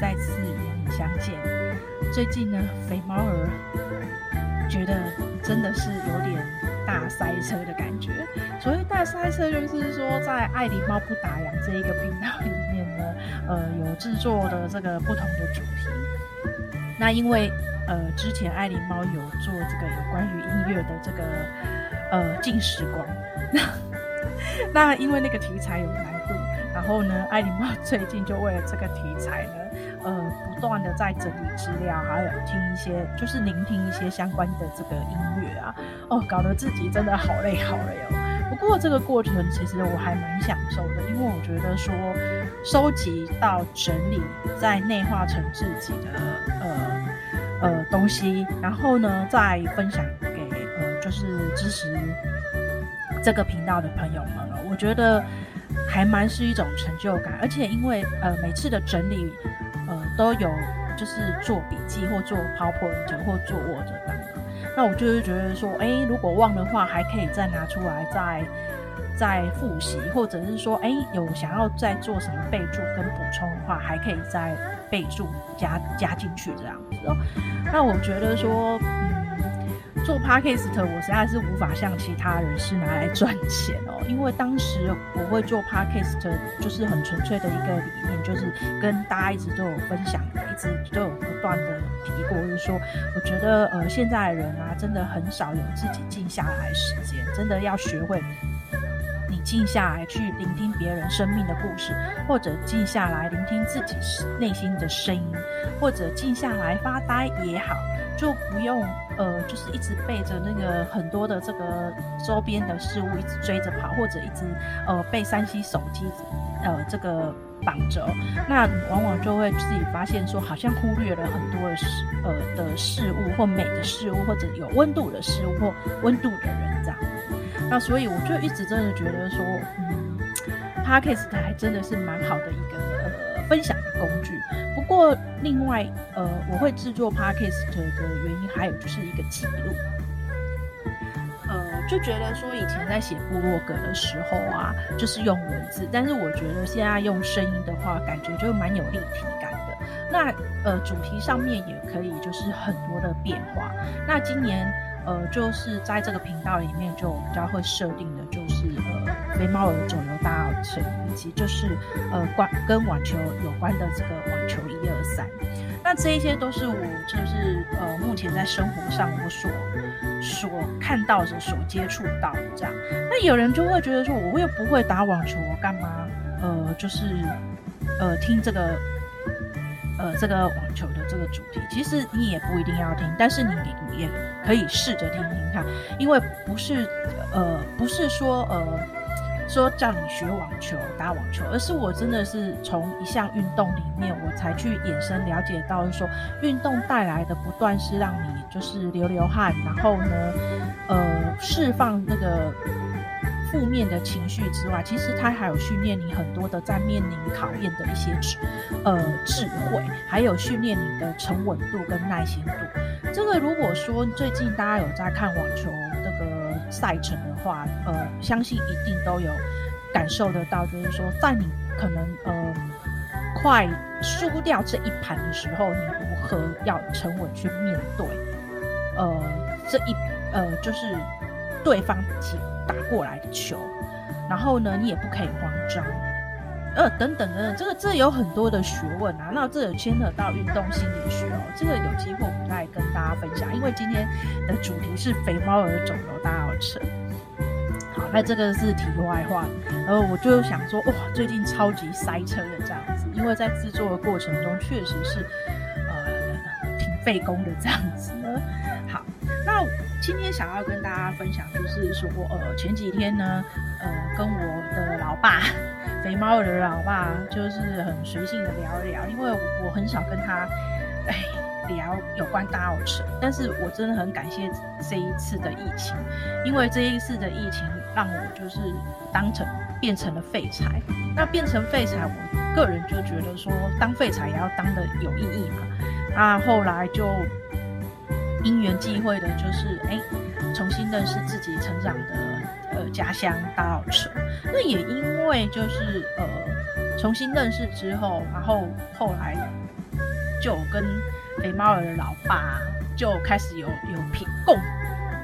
再次与你相见。最近呢，肥猫儿觉得真的是有点大塞车的感觉。所谓大塞车，就是说在爱狸猫不打烊这一个频道里面呢，呃，有制作的这个不同的主题。那因为呃，之前爱狸猫有做这个有关于音乐的这个呃静时光，那 那因为那个题材有难。然后呢，爱琳猫最近就为了这个题材呢，呃，不断的在整理资料，还有听一些，就是聆听一些相关的这个音乐啊，哦，搞得自己真的好累好累哦。不过这个过程其实我还蛮享受的，因为我觉得说，收集到整理，再内化成自己的呃呃东西，然后呢再分享给呃就是支持这个频道的朋友们了，我觉得。还蛮是一种成就感，而且因为呃每次的整理，呃都有就是做笔记或做 PowerPoint 或做 Word 等，那我就是觉得说，哎，如果忘的话，还可以再拿出来再再复习，或者是说，哎，有想要再做什么备注跟补充的话，还可以再备注加加进去这样子哦。那我觉得说。做 Podcast，我实在是无法像其他人是拿来赚钱哦，因为当时我会做 Podcast，就是很纯粹的一个理念，就是跟大家一直都有分享，一直都有不断的提过，就是说，我觉得呃现在的人啊，真的很少有自己静下来时间，真的要学会你静下来去聆听别人生命的故事，或者静下来聆听自己内心的声音，或者静下来发呆也好。就不用呃，就是一直背着那个很多的这个周边的事物一直追着跑，或者一直呃被 3C 手机呃这个绑着，那往往就会自己发现说，好像忽略了很多的事呃的事物或美的事物，或者有温度的事物或温度的人这样。那所以我就一直真的觉得说，嗯，Podcast 还真的是蛮好的一个呃分享工具。不过，另外，呃，我会制作 Podcast 的原因还有就是一个记录，呃，就觉得说以前在写部落格的时候啊，就是用文字，但是我觉得现在用声音的话，感觉就蛮有立体感的。那呃，主题上面也可以就是很多的变化。那今年呃，就是在这个频道里面就比较会设定的，就是呃，肥猫的肿瘤大稻及就是呃关跟网球有关的这个网球一二三。那这一些都是我就是呃目前在生活上我所所看到的、所接触到的这样。那有人就会觉得说，我又不会打网球，我干嘛呃就是呃听这个。呃，这个网球的这个主题，其实你也不一定要听，但是你你也可以试着听听看，因为不是呃，不是说呃，说叫你学网球、打网球，而是我真的是从一项运动里面，我才去衍生了解到说，运动带来的不断是让你就是流流汗，然后呢，呃，释放那个。负面的情绪之外，其实它还有训练你很多的在面临考验的一些智，呃，智慧，还有训练你的沉稳度跟耐心度。这个如果说最近大家有在看网球赛程的话，呃，相信一定都有感受得到，就是说在你可能呃快输掉这一盘的时候，你如何要沉稳去面对，呃，这一呃就是对方。打过来的球，然后呢，你也不可以慌张，呃，等等等等，这个这有很多的学问啊。那这有牵扯到运动心理学哦，这个有机会我们再跟大家分享。因为今天的主题是肥猫儿走游大家好，那这个是题外话。然后我就想说，哇，最近超级塞车的这样子，因为在制作的过程中确实是呃挺费工的这样子呢。好，那。今天想要跟大家分享，就是说，呃，前几天呢，呃，跟我的老爸，肥猫的老爸，就是很随性的聊一聊，因为我很少跟他，哎，聊有关大澳城，但是我真的很感谢这一次的疫情，因为这一次的疫情让我就是当成变成了废柴，那变成废柴，我个人就觉得说，当废柴也要当的有意义嘛，那后来就。因缘际会的，就是哎，重新认识自己成长的呃家乡大澳城。那也因为就是呃重新认识之后，然后后来就跟肥猫儿的老爸就开始有有频共，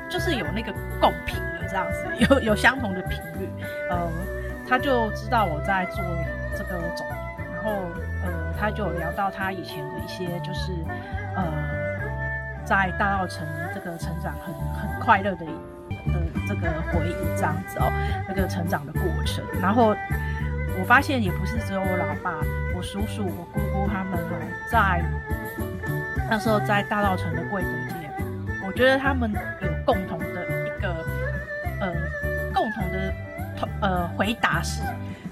就是有那个共频的这样子，有有相同的频率。呃，他就知道我在做这个种，然后呃，他就聊到他以前的一些就是呃，在大稻埕这个成长很很快乐的的这个回忆这样子哦，那个成长的过程，然后。我发现也不是只有我老爸、我叔叔、我姑姑他们哦，在那时候在大稻城的贵德街，我觉得他们有共同的一个呃共同的呃回答是，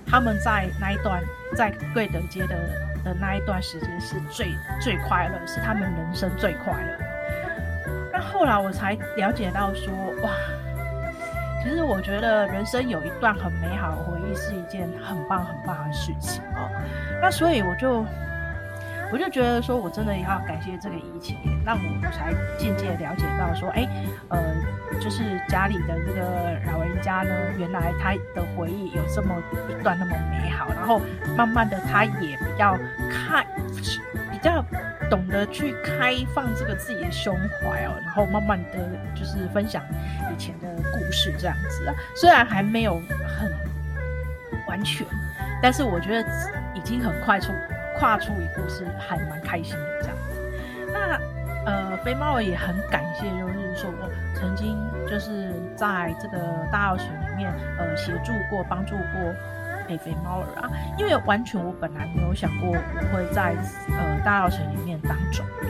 他们在那一段在贵德街的的那一段时间是最最快乐，是他们人生最快乐。那后来我才了解到说，哇。其实我觉得人生有一段很美好的回忆是一件很棒很棒的事情哦。那所以我就我就觉得说，我真的也要感谢这个疫情，让我才渐渐了解到说，哎，呃，就是家里的这个老人家呢，原来他的回忆有这么一段那么美好，然后慢慢的他也比较开，比较。懂得去开放这个自己的胸怀哦，然后慢慢的就是分享以前的故事这样子啊，虽然还没有很完全，但是我觉得已经很快速跨出一步，是还蛮开心的这样。那呃，肥猫儿也很感谢，就是说我曾经就是在这个大稻城里面呃协助过、帮助过。肥肥猫儿啊，因为完全我本来没有想过我会在呃大稻城里面当种徒。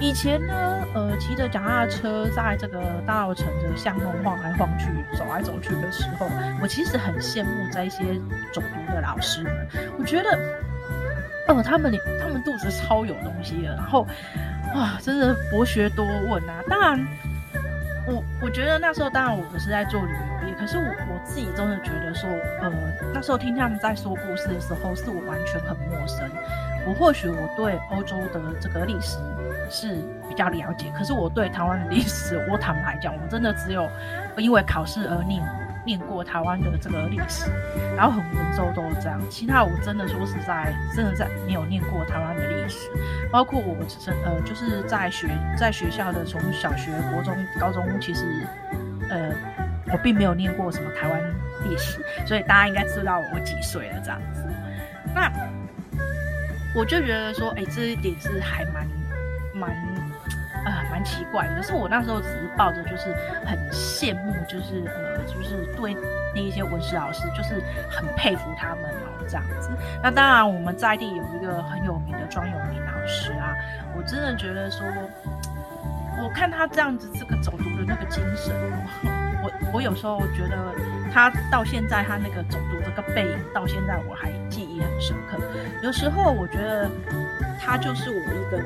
以前呢，呃骑着脚踏车在这个大稻城的巷弄晃来晃去、走来走去的时候，我其实很羡慕这些总督的老师们。我觉得，哦、他们他们肚子超有东西的，然后哇，真的博学多问啊。当然，我我觉得那时候当然我不是在做旅游业。可是我我自己真的觉得说，呃，那时候听他们在说故事的时候，是我完全很陌生。我或许我对欧洲的这个历史是比较了解，可是我对台湾的历史，我坦白讲，我真的只有因为考试而念念过台湾的这个历史，然后很文绉都是这样。其他我真的说实在，真的在没有念过台湾的历史，包括我真呃，就是在学在学校的从小学、国中、高中，其实呃。我并没有念过什么台湾历史，所以大家应该知道我几岁了这样子。那我就觉得说，哎、这一点是还蛮蛮啊蛮奇怪。可是我那时候只是抱着就是很羡慕，就是呃就是对那一些文史老师，就是很佩服他们哦这样子。那当然我们在地有一个很有名的庄永明老师啊，我真的觉得说，我看他这样子这个走读的那个精神。我我有时候觉得他到现在他那个走读这个背影到现在我还记忆很深刻。有时候我觉得他就是我一个，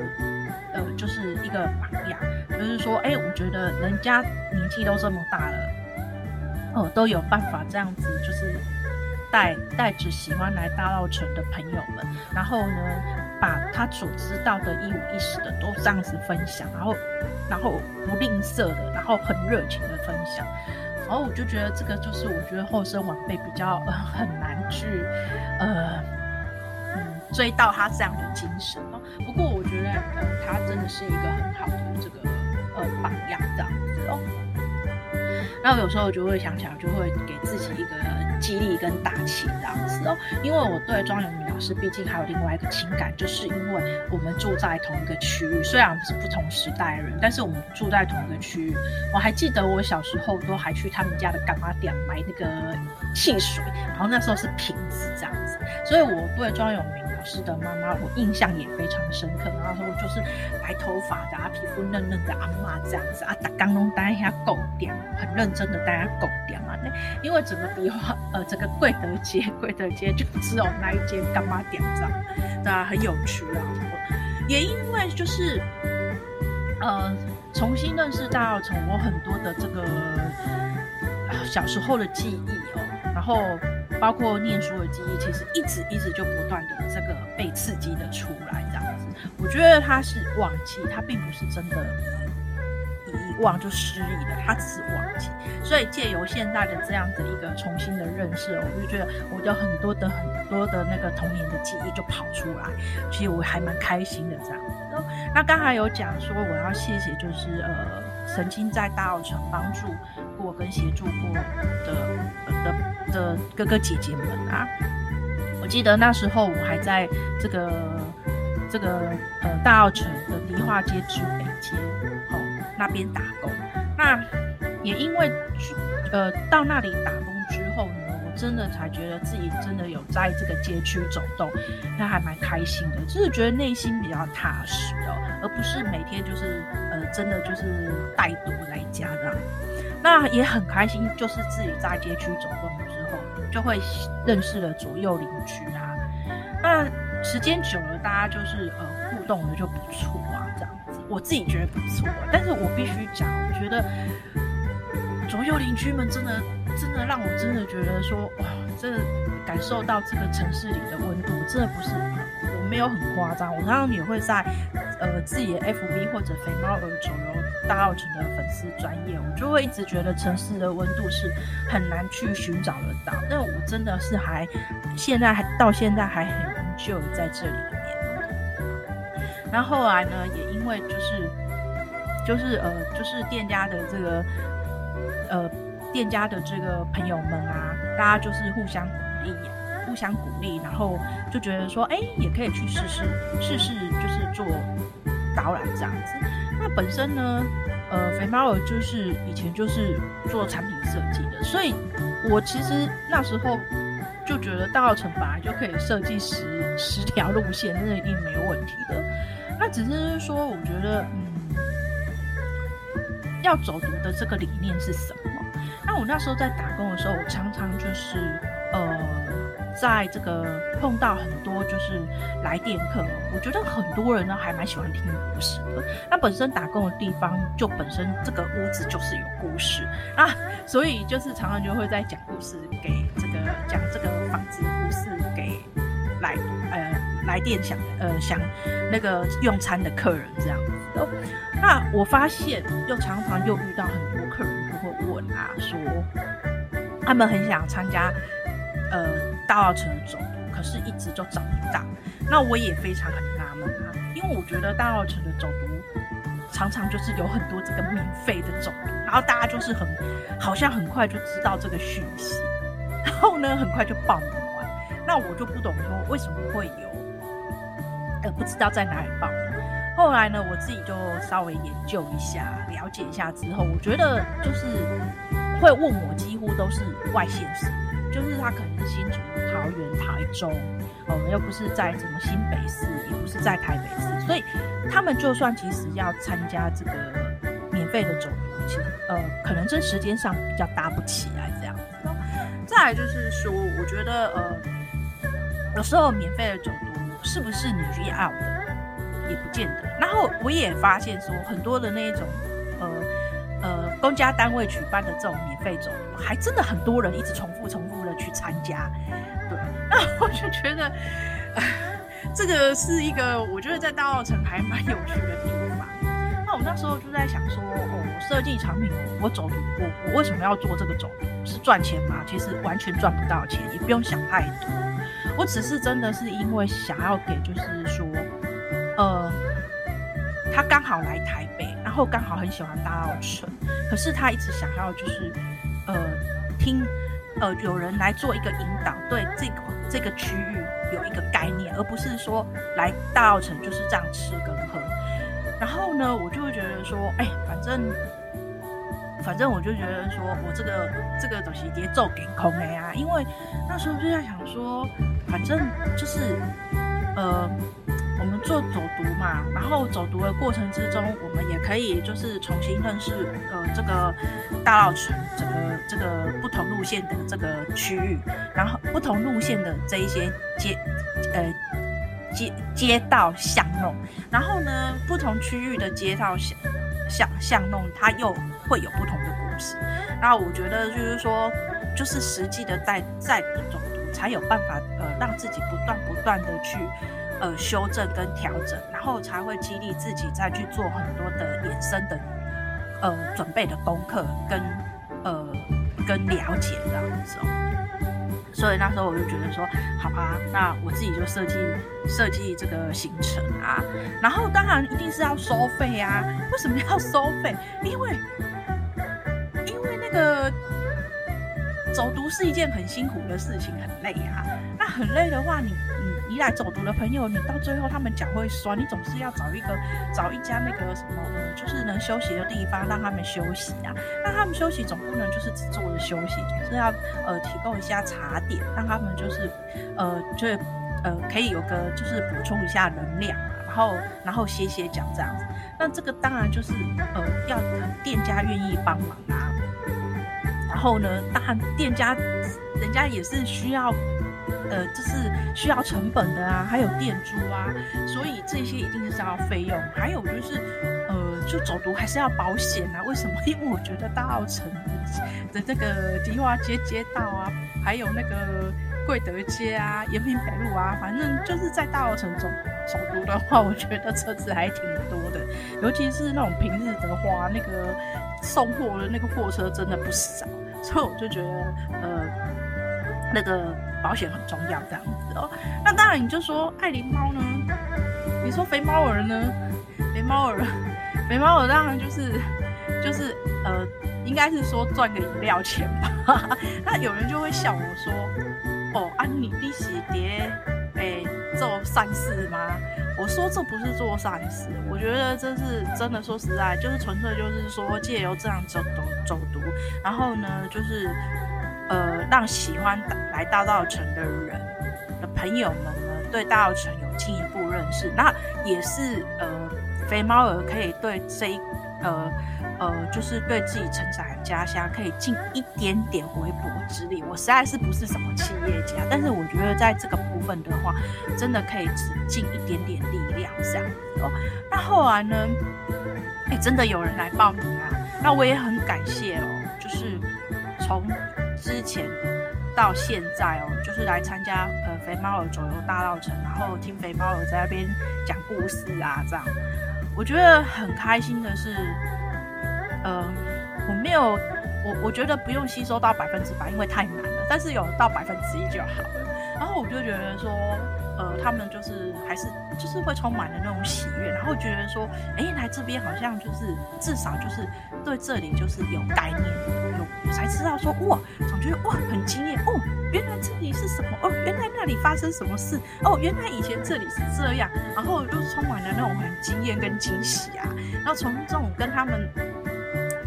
就是一个榜样，就是说，哎，我觉得人家年纪都这么大了，哦、呃，都有办法这样子，就是带带着喜欢来大稻城的朋友们，然后呢，把他所知道的一五一十的都这样子分享，然后。然后不吝啬的，然后很热情的分享，然后我就觉得这个就是我觉得后生晚辈比较呃很难去呃追到他这样的精神哦。不过我觉得他真的是一个很好的这个呃榜样这样子哦。然后有时候就会想起来，就会给自己一个激励跟打气这样子哦。因为我对庄永明老师毕竟还有另外一个情感，就是因为我们住在同一个区域，虽然我们是不同时代的人，但是我们住在同一个区域。我还记得我小时候都还去他们家的干妈店买那个汽水，然后那时候是瓶子这样子，所以我对庄永明是的，妈妈，我印象也非常深刻。然后说就是白头发的啊，皮肤嫩嫩的阿妈这样子啊，打刚龙带一下狗点，很认真的带下狗点啊。那因为整个壁画，呃，整个贵德街，贵德街就只有那一间干妈店这样，对啊，很有趣啊。也因为就是呃，重新认识大稻埕，我很多的这个、小时候的记忆哦，然后。包括念书的记忆，其实一直一直就不断的这个被刺激的出来，这样子。我觉得他是忘记，他并不是真的遗忘就失忆了，他只是忘记。所以借由现在的这样的一个重新的认识，我就觉得我有很多的很多的那个童年的记忆就跑出来，其实我还蛮开心的这样。那刚才有讲说我要谢谢，就是呃曾经在大澳城帮助过跟协助过的的的哥哥姐姐们啊。我记得那时候我还在这个这个呃大澳城的迪化街之北街哦那边打工，那也因为呃到那里打工之后呢，我真的才觉得自己真的有在这个街区走动，那还蛮开心的，就是觉得内心比较踏实哦，而不是每天就是呃真的就是带毒来家这样，那也很开心，就是自己在街区走动之后。就会认识了左右邻居啊，那时间久了，大家就是呃互动的就不错啊，我自己觉得不错。但是我必须讲，我觉得左右邻居们真的真的让我真的觉得说，哇，这感受到这个城市里的温度，真的不是我没有很夸张。我常常也会在呃自己的 FB 或者肥猫儿走游。大稻埕的粉丝专业，我就会一直觉得城市的温度是很难去寻找得到。但我真的是还现在还到现在还很 enjoy 在这里那。后来呢，也因为就是就是呃就是店家的这个呃店家的这个朋友们啊，大家就是互相鼓励，互相鼓励，然后就觉得说，哎，也可以去试试试试，就是做导览这样子。那本身呢，呃，肥猫儿就是以前就是做产品设计的，所以我其实那时候就觉得大稻埕本来就可以设计十十条路线，那一定没问题的。那只是说，我觉得，嗯，要走读的这个理念是什么？那我那时候在打工的时候，我常常就是，呃。在这个碰到很多就是来电客，我觉得很多人呢还蛮喜欢听故事的。那本身打工的地方就本身这个屋子就是有故事啊，所以就是常常就会在讲故事给这个讲这个房子故事给来呃来电想呃想那个用餐的客人这样子。那我发现又常常又遇到很多客人就会问啊说，他们很想参加。呃，大澳城的走读，可是一直就找不到。那我也非常很纳闷啊，因为我觉得大澳城的走读常常就是有很多这个免费的走读，然后大家就是很好像很快就知道这个讯息，然后呢很快就报名完。那我就不懂说为什么会有呃不知道在哪里报。后来呢，我自己就稍微研究一下，了解一下之后，我觉得就是会问我，几乎都是外县市。就是他可能是新竹、桃园、台中，哦，又不是在什么新北市，也不是在台北市，所以他们就算其实要参加这个免费的走读，其实呃，可能这时间上比较搭不起来这样子。再来就是说，我觉得呃，有时候免费的走读是不是你要的，也不见得。然后我也发现说，很多的那一种呃。呃，公家单位举办的这种免费走，还真的很多人一直重复、重复的去参加。对，那我就觉得，这个是一个我觉得在大澳城还蛮有趣的地方。那我那时候就在想说，哦，设计产品，我走读，我我为什么要做这个走读？是赚钱吗？其实完全赚不到钱，也不用想太多。我只是真的是因为想要给，就是说，呃，他刚好来台北。然后刚好很喜欢大稻埕，可是他一直想要就是，呃，听，呃，有人来做一个引导，对这个这个区域有一个概念，而不是说来大稻埕就是这样吃跟喝。然后呢，我就会觉得说，哎，反正，反正我就觉得说我这个这个东西节奏给空了啊，因为那时候就在想说，反正就是，呃。我们做走读嘛，然后走读的过程之中，我们也可以就是重新认识呃这个大稻埕这个这个不同路线的这个区域，然后不同路线的这一些街呃街街道巷弄，然后呢不同区域的街道巷巷巷弄，它又会有不同的故事。那我觉得就是说，就是实际的在在走，才有办法呃让自己不断不断的去。呃，修正跟调整，然后才会激励自己再去做很多的衍生的呃准备的功课跟呃跟了解这样子。所以那时候我就觉得说，好吧，那我自己就设计设计这个行程啊。然后当然一定是要收费啊。为什么要收费？因为因为那个走读是一件很辛苦的事情，很累啊。那很累的话，你你你来走读的朋友，你到最后他们脚会酸，你总是要找一个找一家那个什么，就是能休息的地方让他们休息啊。那他们休息总不能就是只坐着休息，总是要呃提供一下茶点，让他们就是呃就呃可以有个就是补充一下能量，然后然后歇歇脚这样子。那这个当然就是呃要店家愿意帮忙啊。然后呢，当然店家人家也是需要。呃，就是需要成本的啊，还有店租啊，所以这些一定是要费用。还有就是，呃，就走读还是要保险啊。为什么？因为我觉得大澳城的这个迪化街街道啊，还有那个贵德街啊、延平北路啊，反正就是在大澳城走走读的话，我觉得车子还挺多的。尤其是那种平日的话，那个送货的那个货车真的不少，所以我就觉得，呃，那个。保险很重要，这样子哦。那当然，你就说爱琳猫呢？你说肥猫儿呢？肥猫儿，肥猫儿当然就是就是呃，应该是说赚个饮料钱吧。那有人就会笑我说：“哦，安、啊、妮，你是爹，哎，做善事吗？”我说这不是做善事，我觉得这是真的。说实在，就是纯粹就是说借由这样走走走读，然后呢，就是。呃，让喜欢来大稻城的人的朋友们呢，对大稻城有进一步认识，那也是呃，肥猫儿可以对这一呃呃，就是对自己成长的家乡可以尽一点点微薄之力。我实在是不是什么企业家，但是我觉得在这个部分的话，真的可以只尽一点点力量这样子哦。那后来呢，哎，真的有人来报名啊，那我也很感谢哦，就是从。之前到现在哦，就是来参加呃肥猫儿左右大道城，然后听肥猫儿在那边讲故事啊，这样我觉得很开心的是，呃，我没有我我觉得不用吸收到百分之百，因为太难了，但是有到百分之一就好了。然后我就觉得说，呃，他们就是还是就是会充满了那种喜悦，然后觉得说，哎，来这边好像就是至少就是对这里就是有概念，有才知道说哇，总觉得哇很惊艳哦，原来这里是什么哦，原来那里发生什么事哦，原来以前这里是这样，然后就充满了那种很惊艳跟惊喜啊，然后从这种跟他们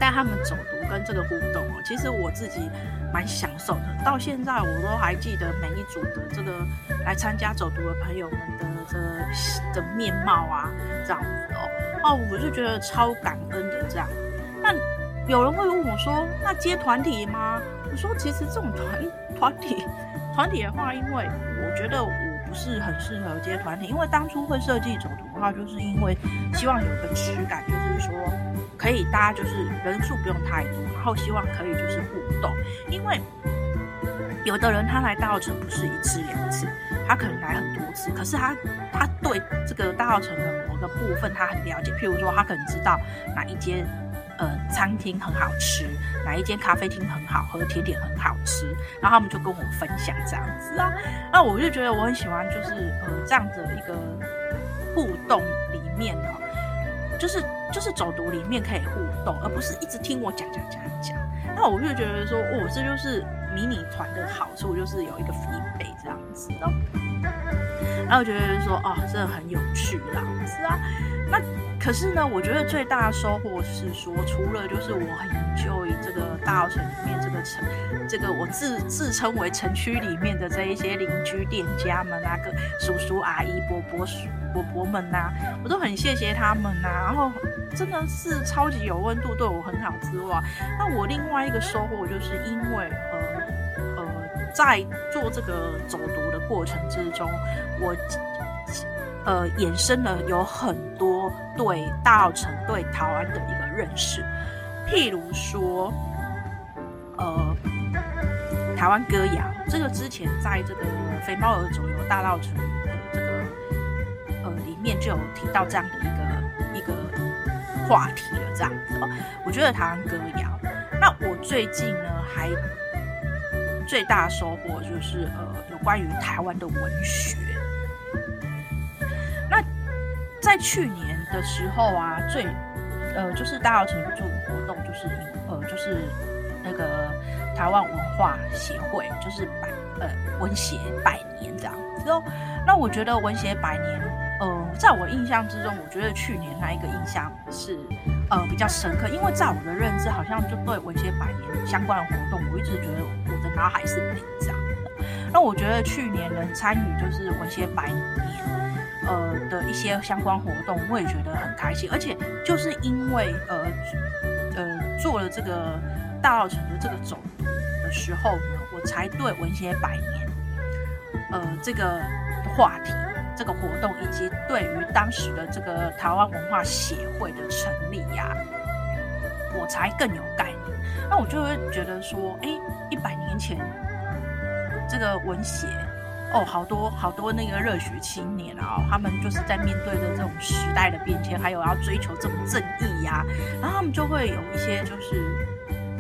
带他们走读跟这个互动哦，其实我自己。蛮享受的，到现在我都还记得每一组的这个来参加走读的朋友们的这个的面貌啊，这样子哦，哦，我就觉得超感恩的这样。那有人会问我说，那接团体吗？我说其实这种团团体团体的话，因为我觉得我不是很适合接团体，因为当初会设计走读的话，就是因为希望有个质感，就是说可以大家就是人数不用太多，然后希望可以就是互动。因为有的人他来大澳城不是一次两次，他可能来很多次，可是他他对这个大澳城的某个部分他很了解，譬如说他可能知道哪一间呃餐厅很好吃，哪一间咖啡厅很好喝，甜点很好吃，然后他们就跟我分享这样子啊，那我就觉得我很喜欢，就是呃这样的一个互动里面呢，就是就是走读里面可以互动，而不是一直听我讲讲讲讲。那我就觉得说，哦，这就是迷你团的好处，就是有一个 feedback 这样子哦。然后我觉得说，哦，真的很有趣这样子啊。那可是呢，我觉得最大的收获是说，除了就是我很就这个大稻埕里面城，这个我自自称为城区里面的这一些邻居店家们啊，个叔叔阿姨、伯伯叔伯伯们呐、我都很谢谢他们呐、然后。真的是超级有温度，对我很好之外，那我另外一个收获就是因为呃呃，在做这个走读的过程之中，我呃衍生了有很多对大稻城、对台湾的一个认识，譬如说呃台湾歌谣，这个之前在这个肥猫儿走游大稻埕的这个呃里面就有提到这样的一个一个。话题了，这样子哦。我觉得台湾歌谣，那我最近呢还最大收获就是呃有关于台湾的文学。那在去年的时候啊，最呃就是大稻埕做的活动就是呃就是台湾文化协会，就是百呃文协百年这样子哦。那我觉得文协百年。呃，在我印象之中，我觉得去年那一个印象是呃比较深刻，因为在我的认知，好像就对文协百年相关的活动，我一直觉得我的脑海是紧张的。那我觉得去年能参与就是文协百年呃的一些相关活动，我也觉得很开心。而且就是因为呃呃做了这个大稻埕的这个走的时候呢，我才对文协百年呃这个话题。这个活动以及对于当时的这个台湾文化协会的成立呀、我才更有概念。那我就会觉得说，哎，一百年前这个文协哦，好多好多那个热血青年啊，他们就是在面对着这种时代的变迁，还有要追求这种正义呀、然后他们就会有一些就是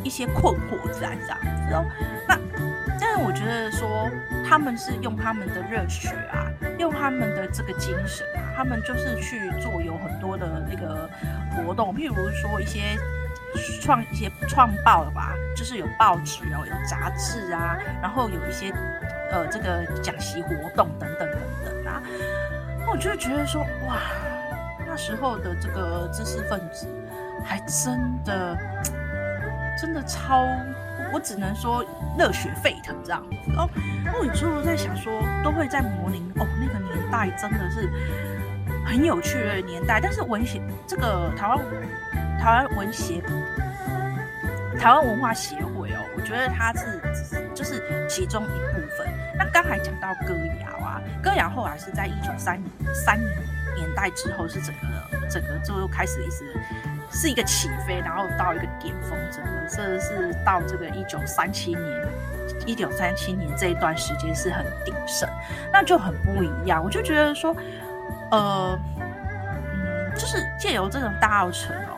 一些困惑在这样子哦。那但是我觉得说，他们是用他们的热血啊。用他们的这个精神啊，他们就是去做有很多的那个活动，譬如说一些创一些创报的吧，就是有报纸哦，有杂志啊，然后有一些呃这个讲习活动等等等等啊，我就觉得说哇，那时候的这个知识分子还真的真的超。我只能说热血沸腾这样子哦。那我有时候在想说，都会在模拟哦，那个年代真的是很有趣的年代。但是文协这个台湾台湾文协台湾文化协会哦，我觉得它是就是其中一部分。那刚才讲到歌谣啊，歌谣后来是在一九三零三零年代之后，是整个整个就开始一直。是一个起飞，然后到一个巅峰，真的，这是到这个一九三七年，一九三七年这一段时间是很鼎盛，那就很不一样。我就觉得说，呃，嗯，就是借由这种大稻埕哦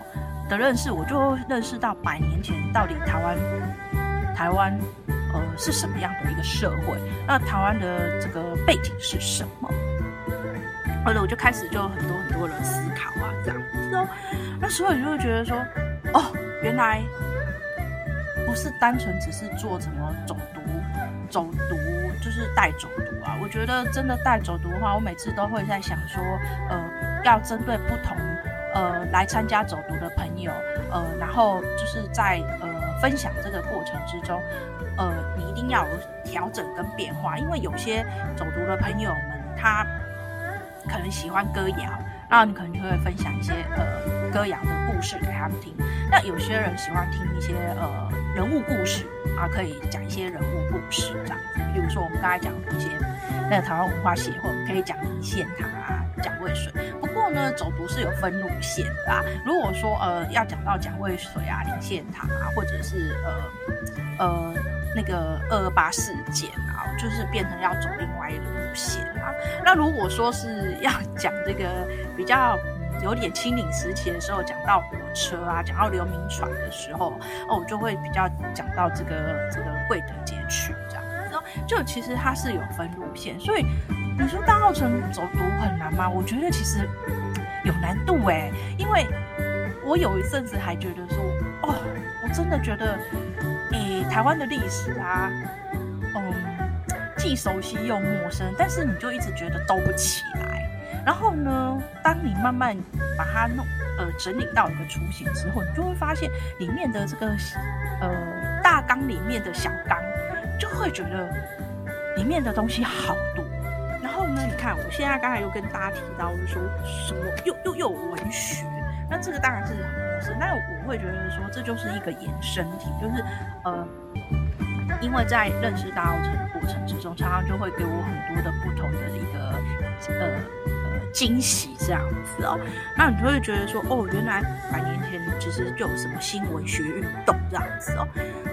的认识，我就认识到百年前到底台湾台湾呃是什么样的一个社会，那台湾的这个背景是什么？后来我就开始就很多很多的思考啊，这样子哦。那所以就会觉得说，哦，原来不是单纯只是做什么走读，走读就是带走读啊。我觉得真的带走读的话，我每次都会在想说，呃，要针对不同呃来参加走读的朋友，呃，然后就是在呃分享这个过程之中，呃，你一定要调整跟变化，因为有些走读的朋友们他。可能喜欢歌谣，然后你可能就会分享一些呃歌谣的故事给他们听。那有些人喜欢听一些呃人物故事啊，可以讲一些人物故事这样子。比如说我们刚才讲的一些那个台湾文化协会，可以讲林献堂啊、讲渭水。不过呢，走读是有分路线的啊。如果说呃要讲到蒋渭水啊、林献堂啊，或者是呃呃那个二二八事件，就是变成要走另外一个路线啊。那如果说是要讲这个比较有点清领时期的时候，讲到火车啊，讲到刘铭传的时候，哦，我就会比较讲到这个这个贵德街区这样。然后就其实它是有分路线，所以你说大澳城走读很难吗？我觉得其实有难度哎，因为我有一阵子还觉得说，哦，我真的觉得，诶，台湾的历史啊，嗯。既熟悉又陌生，但是你就一直觉得兜不起来。然后呢，当你慢慢把它弄呃整理到一个雏形之后，你就会发现里面的这个呃大纲里面的小纲，就会觉得里面的东西好多。然后呢，你看我现在刚才又跟大家提到，就说什么又又又有文学，那这个当然是很陌生。但我会觉得说这就是一个衍生体，就是呃。因为在认识大澳城的过程之中，常常就会给我很多的不同的一个呃呃惊喜这样子哦。那你就会觉得说，哦，原来百年前其实就有什么新文学运动这样子哦。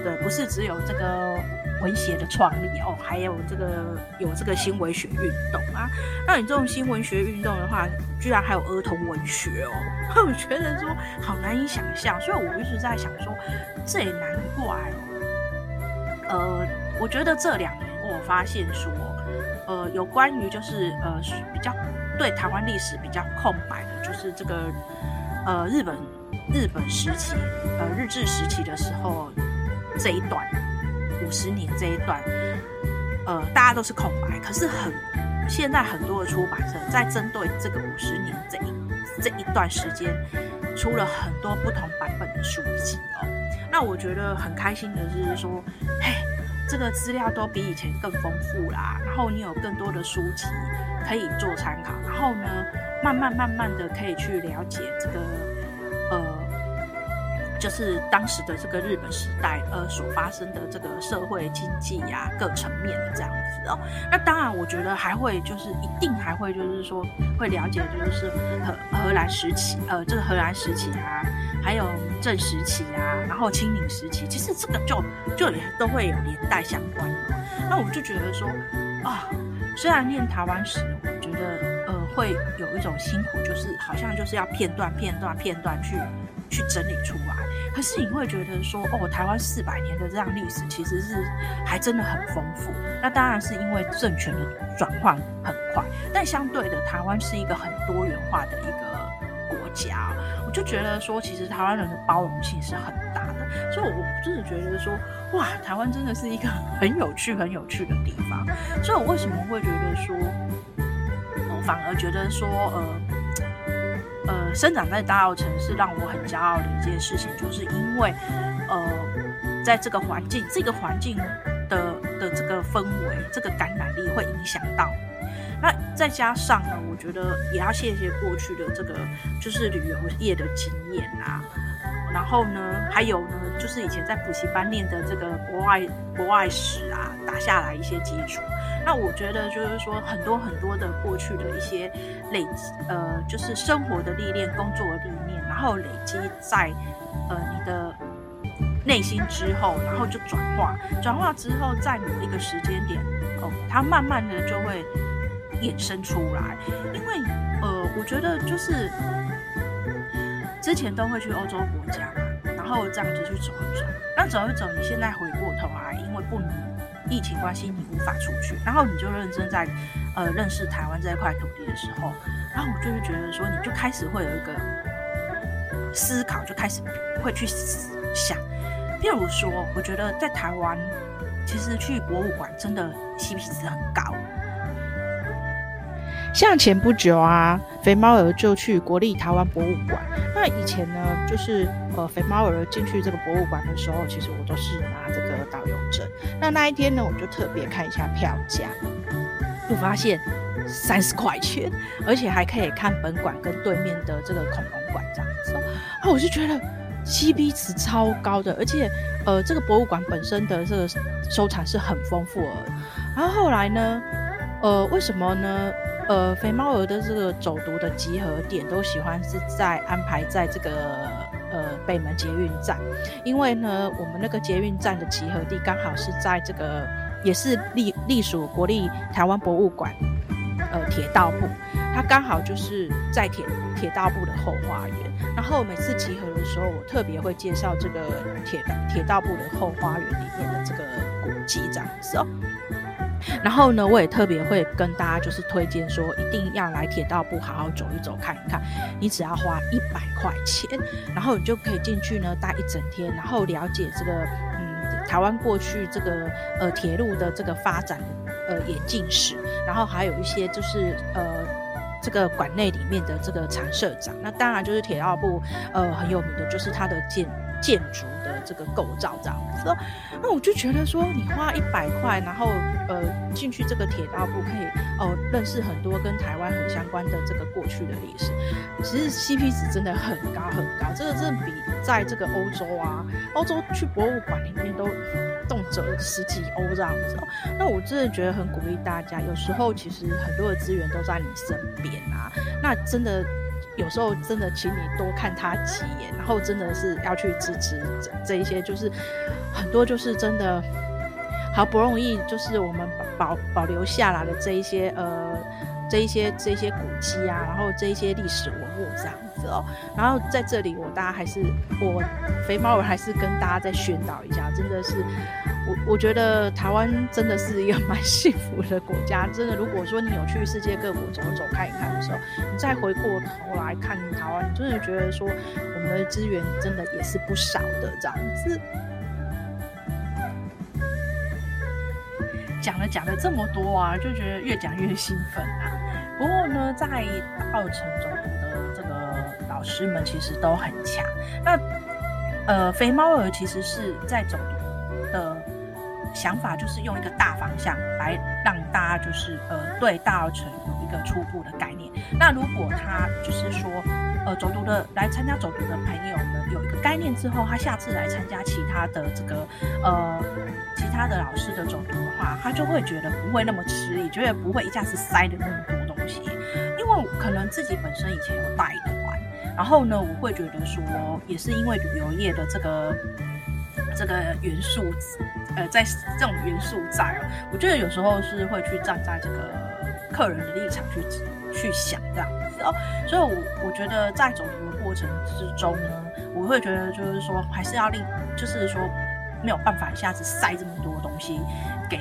对，不是只有这个文学的创立哦，还有这个有这个新文学运动啊。那你这种新文学运动的话，居然还有儿童文学哦，我觉得说好难以想象。所以我一直在想说，这也难怪哦。呃，我觉得这两年我发现说，呃，有关于就是呃比较对台湾历史比较空白的，就是这个呃日本日本时期呃日治时期的时候这一段五十年这一段，呃大家都是空白，可是很现在很多的出版社在针对这个五十年这一这一段时间出了很多不同版本的书籍哦。那我觉得很开心的是说，嘿，这个资料都比以前更丰富啦，然后你有更多的书籍可以做参考，然后呢，慢慢慢慢的可以去了解这个，呃。就是当时的这个日本时代，呃，所发生的这个社会经济呀、各层面的这样子哦。那当然，我觉得还会就是一定还会就是说会了解，就是荷荷兰时期，呃，这个荷兰时期啊，还有明郑时期啊，然后清领时期，其实这个就就也都会有连带相关。那我就觉得说啊，虽然念台湾史，我觉得呃会有一种辛苦，就是好像就是要片段片段片段去。去整理出来，可是你会觉得说，哦，台湾四百年的这样历史其实是还真的很丰富。那当然是因为政权的转换很快，但相对的，台湾是一个很多元化的一个家。我就觉得说，其实台湾人的包容性是很大的，所以我真的觉得说，哇，台湾真的是一个很有趣、很有趣的地方。所以我为什么会觉得说，我反而觉得说，呃。呃，生长在大稻埕是让我很骄傲的一件事情，就是因为，呃，在这个环境，这个环境的的这个氛围，这个感染力会影响到。那再加上呢，我觉得也要谢谢过去的这个就是旅游业的经验啊。然后呢，还有呢，就是以前在补习班念的这个国外国外史啊，打下来一些基础。那我觉得就是说，很多很多的过去的一些累积，呃，就是生活的历练、工作的历练，然后累积在呃你的内心之后，然后就转化，转化之后，在某一个时间点，哦，它慢慢的就会衍生出来。因为呃，我觉得就是之前都会去欧洲国家嘛，然后这样子去走一走，那走一走，你现在回过头来，因为不能。疫情关系，你无法出去，然后你就认真在，呃，认识台湾这一块土地的时候，然后我就会觉得说，你就开始会有一个思考，就开始会去想，譬如说，我觉得在台湾，其实去博物馆真的 CP 值很高。像前不久啊，肥猫儿就去国立台湾博物馆。那以前呢，就是呃，肥猫儿进去这个博物馆的时候，其实我都是拿这个导游证。那那一天呢，我就特别看一下票价，就发现三十块钱，而且还可以看本馆跟对面的这个恐龙馆这样子。啊，我就觉得 CP 值超高的，而且呃，这个博物馆本身的这个收藏是很丰富的。然后后来呢，呃，为什么呢？呃，肥猫儿的这个走读的集合点都喜欢是在安排在这个呃北门捷运站，因为呢，我们那个捷运站的集合地刚好是在这个也是隶隶属国立台湾博物馆呃铁道部，它刚好就是在铁铁道部的后花园。然后每次集合的时候，我特别会介绍这个铁铁道部的后花园里面的这个古迹这样子哦。然后呢，我也特别会跟大家就是推荐说，一定要来铁道部好好走一走，看一看。你只要花一百块钱，然后你就可以进去呢待一整天，然后了解这个嗯台湾过去这个呃铁路的这个发展呃演进史，然后还有一些就是呃这个馆内里面的这个常设展。那当然就是铁道部呃很有名的就是它的建建筑的这个构造这样子，那我就觉得说，你花一百块，然后呃进去这个铁道部，可以哦、呃、认识很多跟台湾很相关的这个过去的历史。其实 CP 值真的很高很高，这个真的比在这个欧洲啊，欧洲去博物馆里面都动辄十几欧这样子。那我真的觉得很鼓励大家，有时候其实很多的资源都在你身边啊。那真的有时候真的，请你多看他几眼，然后真的是要去支持这这一些，就是很多就是真的好不容易就是我们保保留下来的这一些呃。这一些这一些古迹啊，然后这一些历史文物这样子哦，然后在这里我大家还是我肥猫儿还是跟大家再宣导一下，真的是我我觉得台湾真的是一个蛮幸福的国家，真的如果说你有去世界各国走走看一看的时候，你再回过头来看台湾，你真的觉得说我们的资源真的也是不少的这样子。讲了讲了这么多啊，就觉得越讲越兴奋啊。不过呢，在大稻埕走读的这个老师们其实都很强。那呃，肥猫儿其实是在走读的想法，就是用一个大方向来让大家就是呃对大稻埕有一个初步的概念。那如果他就是说呃走读的来参加走读的朋友们有一个概念之后，他下次来参加其他的这个呃其他的老师的走读的话，他就会觉得不会那么吃力，觉得不会一下子塞的那么。可能自己本身以前有带团，然后呢，我会觉得说，也是因为旅游业的这个这个元素，呃，在这种元素在哦，我觉得有时候是会去站在这个客人的立场去去想这样子哦，所以我我觉得在走读的过程之中呢，我会觉得就是说，还是要令，就是说没有办法一下子塞这么多东西给。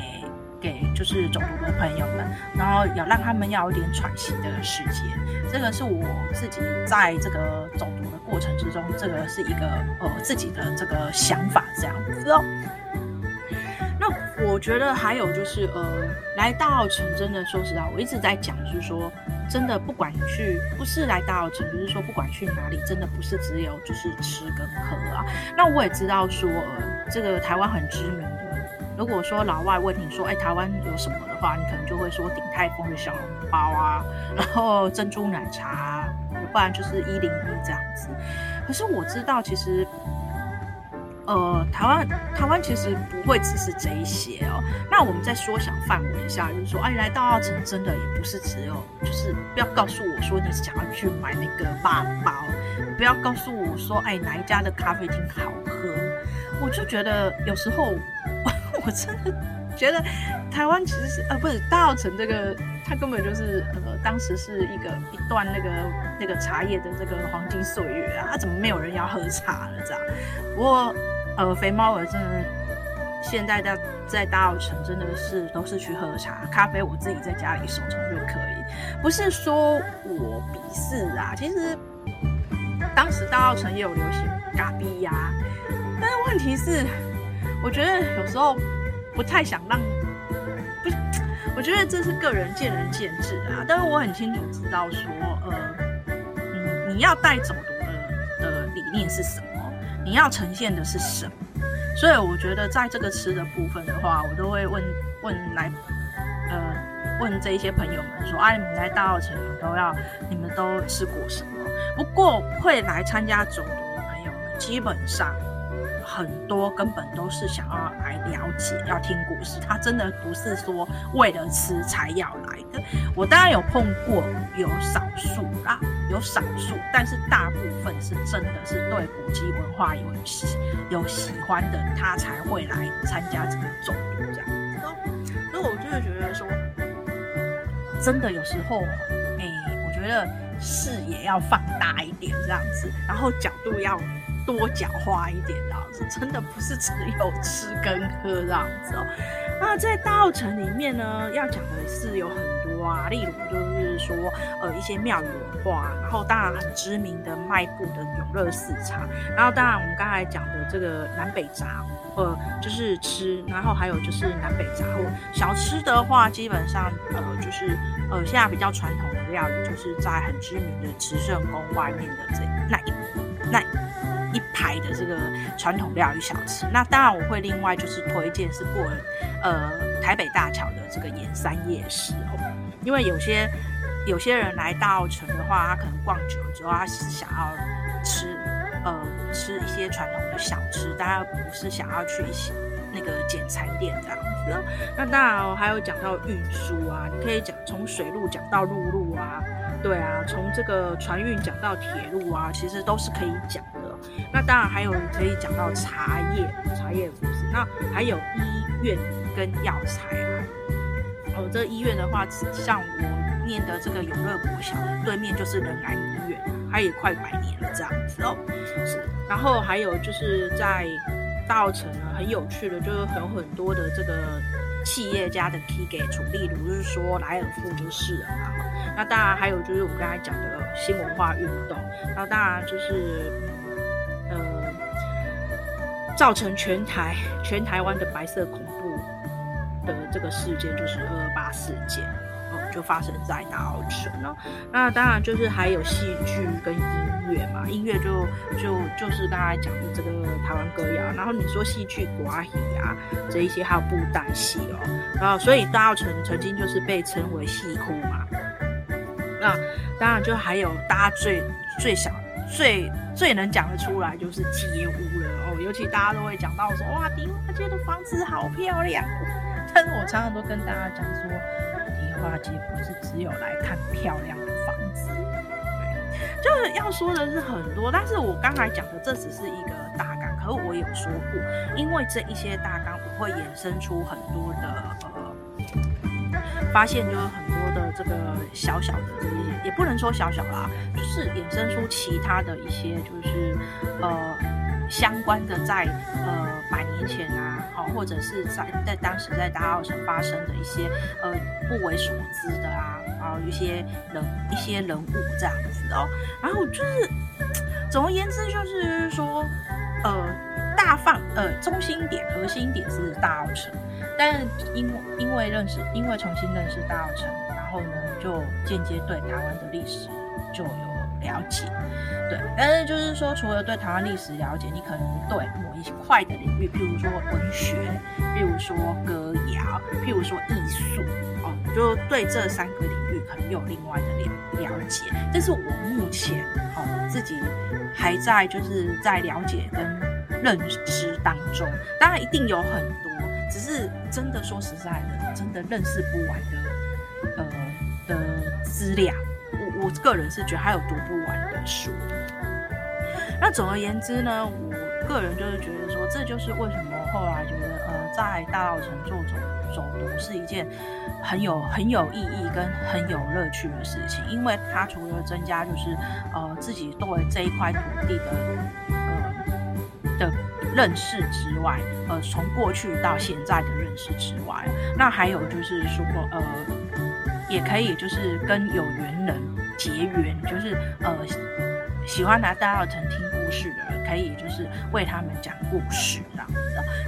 给就是走读的朋友们，然后要让他们要有点喘息的时间。这个是我自己在这个走读的过程之中，这个是一个呃自己的这个想法这样子哦。那我觉得还有就是呃，来大澳城真的说实话，我一直在讲，就是说真的不管去，不是来大澳城，就是说不管去哪里，真的不是只有就是吃跟喝啊。那我也知道说，这个台湾很知名。如果说老外问你说，哎，台湾有什么的话，你可能就会说鼎泰丰的小笼包啊，然后珍珠奶茶，不然就是一零一这样子。可是我知道，其实，呃，台湾台湾其实不会只是这一些哦。那我们再缩小范围一下，就是说，哎，来到澳城真的也不是只有，就是不要告诉我说你想要去买那个八包，不要告诉我说，哎，哪一家的咖啡厅好喝。我就觉得有时候。我真的觉得台湾其实是呃不是大澳城这个，它根本就是呃当时是一个一段那个那个茶叶的这个黄金岁月啊，它怎么没有人要喝茶了这样？不过呃肥猫儿真的现在在在大澳城真的是都是去喝茶，咖啡我自己在家里手冲就可以，不是说我鄙视啊，其实当时大澳城也有流行咖啡呀，但是问题是我觉得有时候。不太想让，不，我觉得这是个人见仁见智啊。但是我很清楚知道说，呃，嗯，你要带走读的的理念是什么？你要呈现的是什么？所以我觉得在这个吃的部分的话，我都会问问来，呃，问这一些朋友们说，哎，你们来大澳城，你们都要，你们都吃过什么？不过会来参加走读的朋友们，基本上。很多根本都是想要来了解、要听故事，他真的不是说为了吃才要来的。我当然有碰过，有少数啦，有少数，但是大部分是真的是对古籍文化有喜有喜欢的，他才会来参加这个走读这样子。所以我就会觉得说，真的有时候，哎、我觉得视野要放大一点这样子，然后角度要。多角化一点这样子，真的不是只有吃跟喝这样子哦。那在大稻城里面呢，要讲的是有很多啊，例如就是说，呃，一些庙宇文化，然后当然很知名的卖布的永乐市场，然后当然我们刚才讲的这个南北杂，呃，就是吃，然后还有就是南北杂货。小吃的话，基本上呃，就是呃，现在比较传统的料理，就是在很知名的慈圣宫外面的这那一那。一排的这个传统料理小吃，那当然我会另外就是推荐是过呃台北大桥的这个盐山夜市哦，因为有些有些人来大稻城的话，他可能逛久了之后，他是想要吃呃吃一些传统的小吃，大家不是想要去一些那个捡餐店这样子。那当然还有讲到运输啊，你可以讲从水路讲到陆路啊，对啊，从这个船运讲到铁路啊，其实都是可以讲。那当然还有可以讲到茶叶，茶叶故事，那还有医院跟药材啊。哦，这医院的话，像我念的这个永乐国小对面就是仁爱医院，它也快百年了这样子哦。是，然后还有就是在稻埕呢，很有趣的，就是有很多的这个企业家的 key 给出，例如就是说莱尔富就是了嘛。那当然还有就是我刚才讲的新文化运动，那当然就是呃，造成全台全台湾的白色恐怖的这个事件，就是二二八事件。哦就发生在大澳城了，那当然就是还有戏剧跟音乐嘛，音乐就就就是刚才讲的这个台湾歌谣，然后你说戏剧歌仔戏啊，这一些还有布袋戏哦，然后所以大澳城曾经就是被称为戏窟嘛，那当然就还有大家最最想最最能讲得出来就是街屋了哦，尤其大家都会讲到说哇，迪化街的房子好漂亮，但是我常常都跟大家讲说。花街不是只有来看漂亮的房子，对，就是要说的是很多，但是我刚才讲的这只是一个大纲，可是我有说过，因为这一些大纲我会衍生出很多的呃，发现就是很的这个小小的这些，也不能说小小啦，就是衍生出其他的一些就是呃。相关的在呃百年前啊，好，或者是在在当时在大稻埕发生的一些呃不为所知的啊，然后一些人一些人物这样子哦，然后就是总而言之就是说呃大放呃中心点核心点是大稻埕，但因因为认识因为重新认识大稻埕，然然后呢就间接对台湾的历史就有。了解，对，但是就是说，除了对台湾历史了解，你可能对某一块的领域，譬如说文学，譬如说歌谣，譬如说艺术，哦，就对这三个领域可能有另外的了了解。但是我目前哦自己还在就是在了解跟认知当中，当然一定有很多，只是真的说实在的，真的认识不完呃的资料。我我个人是觉得还有读不完的书。那总而言之呢，我个人就是觉得说，这就是为什么后来觉得呃，在大稻城做走走读是一件很有很有意义跟很有乐趣的事情，因为它除了增加就是呃自己对这一块土地的呃的认识之外，呃从过去到现在的认识之外，那还有就是说呃也可以就是跟有缘人。结缘就是呃，喜欢来大稻城听故事的人，可以就是为他们讲故事这样子。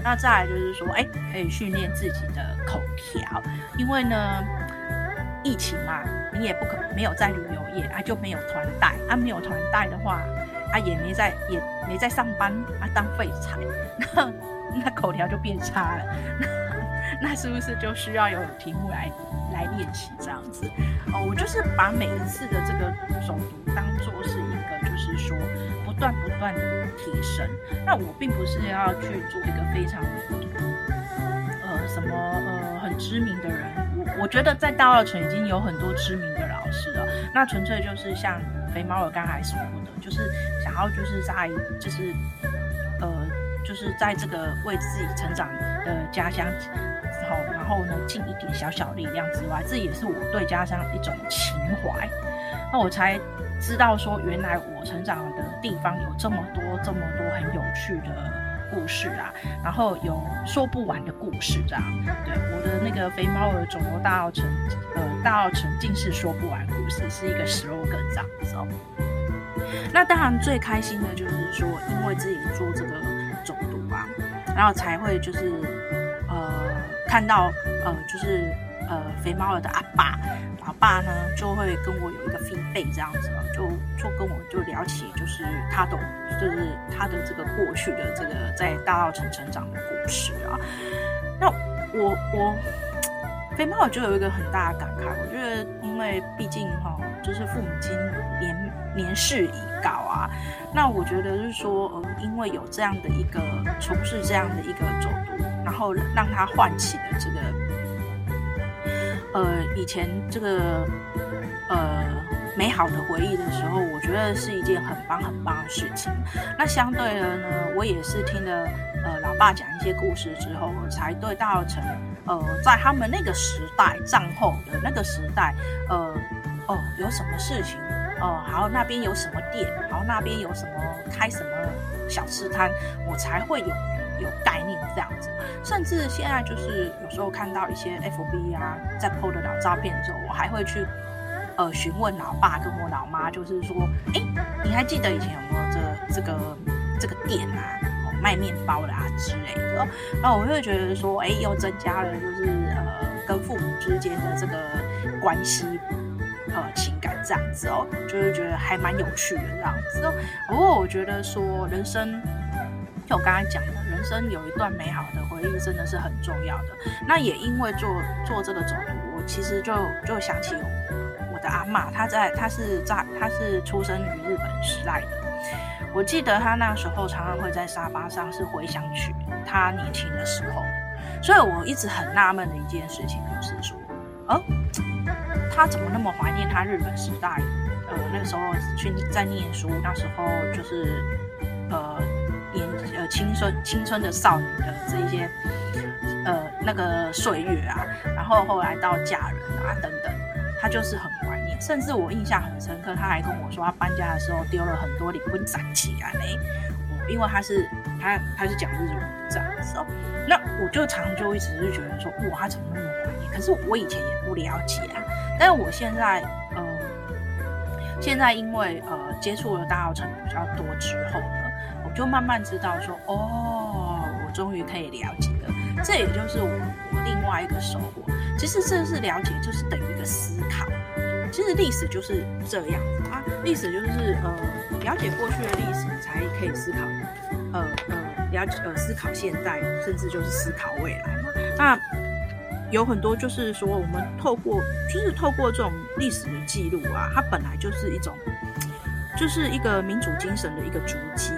那再来就是说，哎、可以训练自己的口条，因为呢，疫情嘛，你也不可没有在旅游业啊，就没有团带啊，没有团带的话啊，也没在也没在上班啊，当废柴，那那口条就变差了。那是不是就需要有题目来来练习这样子？哦，我就是把每一次的这个诵读当做是一个，就是说不断不断的提升。那我并不是要去做一个非常呃什么呃很知名的人。我我觉得在大澳城已经有很多知名的老师了。那纯粹就是像肥猫尔刚才说的，就是想要就是在就是呃就是在这个为自己成长的家乡。后呢，尽一点小小力量之外，这也是我对家乡一种情怀。那我才知道说，原来我成长的地方有这么多、这么多很有趣的故事啊，然后有说不完的故事这样。对，我的那个肥猫儿走读大澳城，呃，大澳城尽是说不完故事，是一个 slogan 这样子哦。那当然最开心的就是说，因为自己做这个走读啊，然后才会就是。看到呃，就是呃，肥猫儿的阿爸，老爸呢就会跟我有一个 feedback 这样子，就就跟我就聊起，就是他的就是他的这个过去的这个在大稻埕成长的故事啊。那我我肥猫儿就有一个很大的感慨，我觉得因为毕竟哈，就是父母亲年年事已高啊，那我觉得就是说呃，因为有这样的一个从事这样的一个走读。然后让他唤起了这个呃以前这个呃美好的回忆的时候，我觉得是一件很棒很棒的事情。那相对的呢，我也是听了呃老爸讲一些故事之后，我才对大稻埕呃在他们那个时代战后的那个时代呃哦有什么事情。哦，好，那边有什么店？好，那边有什么开什么小吃摊？我才会有有概念这样子。甚至现在就是有时候看到一些 FB 啊，在 PO 的老照片的时候，我还会去呃询问老爸跟我老妈，就是说，哎，你还记得以前有没有这这个这个店啊，哦、卖面包的啊之类的？然后我会觉得说，哎，又增加了就是呃跟父母之间的这个关系。呃，情感这样子哦，就是觉得还蛮有趣的这样子哦。不过我觉得说人生，就我刚刚讲的，生有一段美好的回忆真的是很重要的。那也因为做做这个走读，我其实就就想起我，的阿嬷，她在她是在她是出生于日本时代的。我记得她那时候常常会在沙发上是回想起她年轻的时候，所以我一直很纳闷的一件事情就是说，哦。他怎么那么怀念他日本时代？呃，那个时候去在念书，那时候就是呃年呃青春青春的少女的这一些呃那个岁月啊，然后后来到嫁人啊等等，他就是很怀念。甚至我印象很深刻，他还跟我说，他搬家的时候丢了很多离婚债起来嘞。因为他是他他是讲日文这样子哦，那我就常就一直是觉得说，哇，他怎么那么怀念？可是我以前也不了解啊。但是我现在，呃，现在因为呃接触了大稻城比较多之后，就慢慢知道说，哦，我终于可以了解了。这也就是我我另外一个收获。其实这是了解，就是等于一个思考。其实历史就是这样子啊，历史就是呃了解过去的历史，你才可以思考，呃呃了解呃思考现在，甚至就是思考未来嘛。那有很多就是说，我们透过就是透过这种历史的记录啊，它本来就是一种，就是一个民主精神的一个足迹，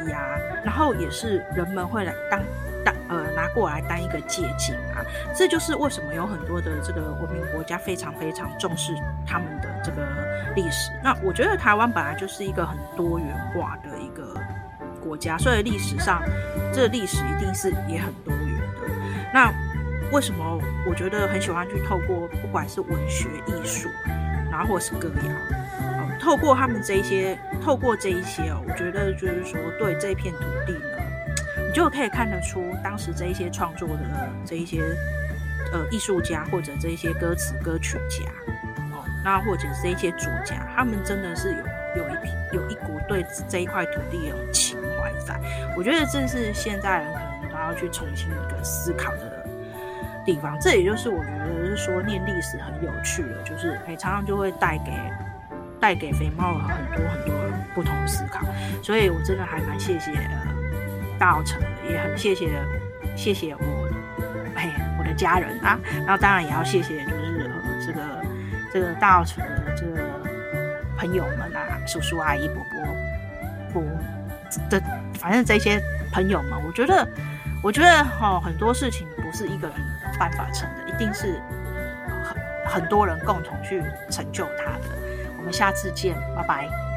然后也是人们会来当当呃拿过来当一个借鉴啊。这就是为什么有很多的这个文明国家非常非常重视他们的这个历史。那我觉得台湾本来就是一个很多元化的一个国家，所以历史上这历史一定是也很多元的。那为什么我觉得很喜欢去透过不管是文学艺术，然后或是歌谣，透过他们这一些，透过这一些哦，我觉得就是说对这片土地呢，你就可以看得出当时这一些创作的这一些呃艺术家或者这一些歌词歌曲家哦，那或者是一些作家，他们真的是有有一批有一股对这一块土地有情怀在。我觉得这是现在人可能都要去重新一个思考的。地方，这也就是我觉得是说念历史很有趣的，就是哎，常常就会带给带给肥猫很多很多不同的思考，所以我真的还蛮谢谢大稻埕的，也很谢谢谢谢我哎我的家人啊，然后当然也要谢谢就是呃这个这个大稻埕的这个朋友们啊，叔叔阿姨伯伯伯的，反正这些朋友们，我觉得我觉得哈、哦、很多事情不是一个人。办法成的，一定是很很多人共同去成就他的。我们下次见，拜拜。